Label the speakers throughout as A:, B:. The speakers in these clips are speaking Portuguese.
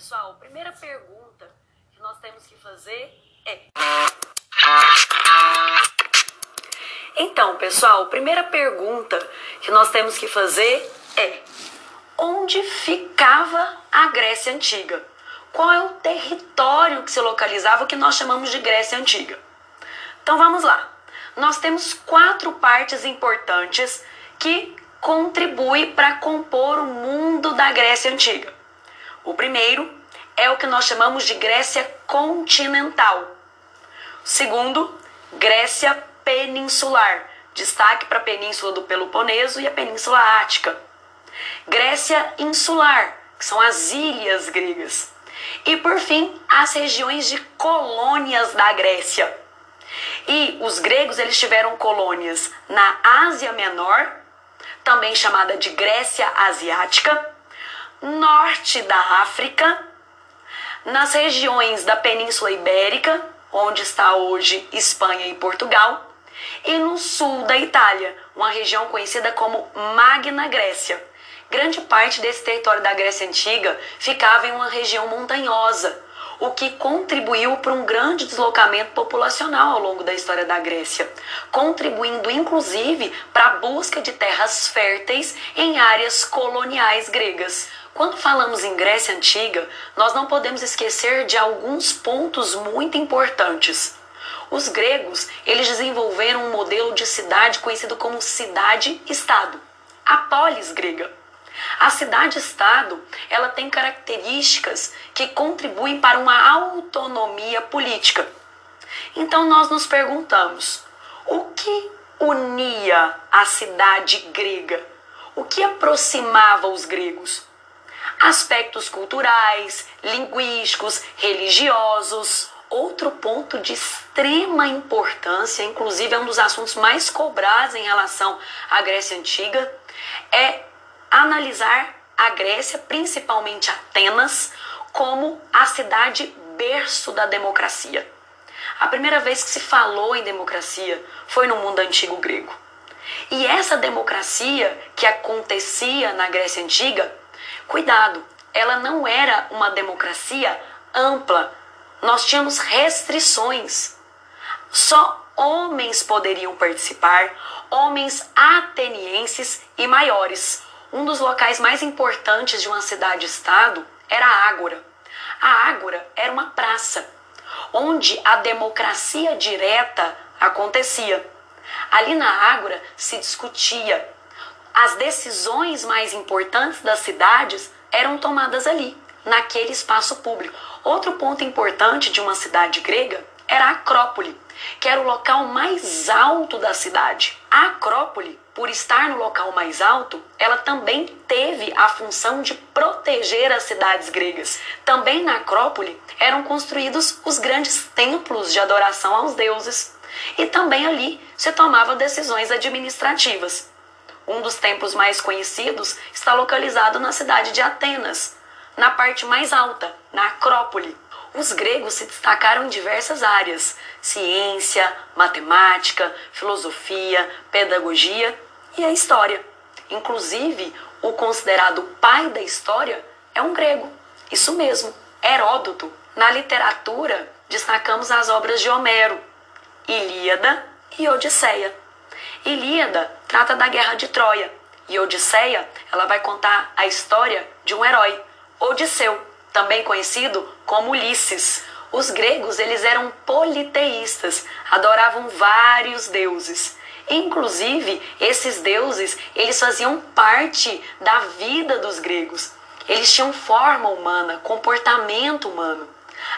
A: pessoal, a primeira pergunta que nós temos que fazer é. Então, pessoal, primeira pergunta que nós temos que fazer é: onde ficava a Grécia Antiga? Qual é o território que se localizava, que nós chamamos de Grécia Antiga? Então vamos lá. Nós temos quatro partes importantes que contribuem para compor o mundo da Grécia Antiga. O primeiro é o que nós chamamos de Grécia continental. Segundo, Grécia peninsular. Destaque para a península do Peloponeso e a península Ática. Grécia insular, que são as ilhas gregas. E por fim, as regiões de colônias da Grécia. E os gregos eles tiveram colônias na Ásia Menor, também chamada de Grécia Asiática, norte da África, nas regiões da Península Ibérica, onde está hoje Espanha e Portugal, e no sul da Itália, uma região conhecida como Magna Grécia. Grande parte desse território da Grécia Antiga ficava em uma região montanhosa, o que contribuiu para um grande deslocamento populacional ao longo da história da Grécia, contribuindo inclusive para a busca de terras férteis em áreas coloniais gregas. Quando falamos em Grécia Antiga, nós não podemos esquecer de alguns pontos muito importantes. Os gregos, eles desenvolveram um modelo de cidade conhecido como cidade-estado, a polis grega. A cidade-estado, ela tem características que contribuem para uma autonomia política. Então nós nos perguntamos: o que unia a cidade grega? O que aproximava os gregos? Aspectos culturais, linguísticos, religiosos. Outro ponto de extrema importância, inclusive é um dos assuntos mais cobrados em relação à Grécia Antiga, é analisar a Grécia, principalmente Atenas, como a cidade berço da democracia. A primeira vez que se falou em democracia foi no mundo antigo grego. E essa democracia que acontecia na Grécia Antiga, cuidado, ela não era uma democracia ampla. Nós tínhamos restrições. Só homens poderiam participar, homens atenienses e maiores. Um dos locais mais importantes de uma cidade-estado era a Ágora. A Ágora era uma praça onde a democracia direta acontecia. Ali na Ágora se discutia. As decisões mais importantes das cidades eram tomadas ali, naquele espaço público. Outro ponto importante de uma cidade grega era a Acrópole, que era o local mais alto da cidade. A Acrópole, por estar no local mais alto, ela também teve a função de proteger as cidades gregas. Também na Acrópole eram construídos os grandes templos de adoração aos deuses. E também ali se tomavam decisões administrativas. Um dos templos mais conhecidos está localizado na cidade de Atenas, na parte mais alta, na Acrópole. Os gregos se destacaram em diversas áreas: ciência, matemática, filosofia, pedagogia e a história. Inclusive, o considerado pai da história é um grego. Isso mesmo, Heródoto. Na literatura, destacamos as obras de Homero, Ilíada e Odisseia. Ilíada trata da guerra de Troia e Odisseia, ela vai contar a história de um herói, Odisseu, também conhecido como Ulisses. Os gregos, eles eram politeístas, adoravam vários deuses. Inclusive, esses deuses, eles faziam parte da vida dos gregos. Eles tinham forma humana, comportamento humano.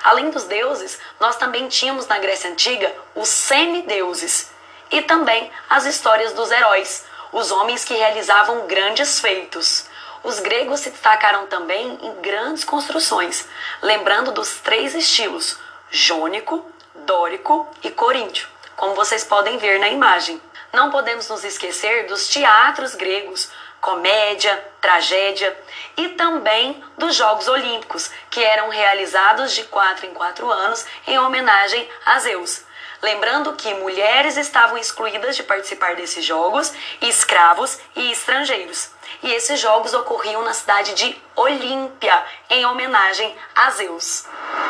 A: Além dos deuses, nós também tínhamos na Grécia Antiga os semideuses e também as histórias dos heróis, os homens que realizavam grandes feitos. Os gregos se destacaram também em grandes construções, lembrando dos três estilos: jônico, dórico e coríntio, como vocês podem ver na imagem. Não podemos nos esquecer dos teatros gregos, comédia, tragédia e também dos Jogos Olímpicos, que eram realizados de quatro em quatro anos em homenagem a Zeus. Lembrando que mulheres estavam excluídas de participar desses jogos, escravos e estrangeiros. E esses jogos ocorriam na cidade de Olímpia, em homenagem a Zeus.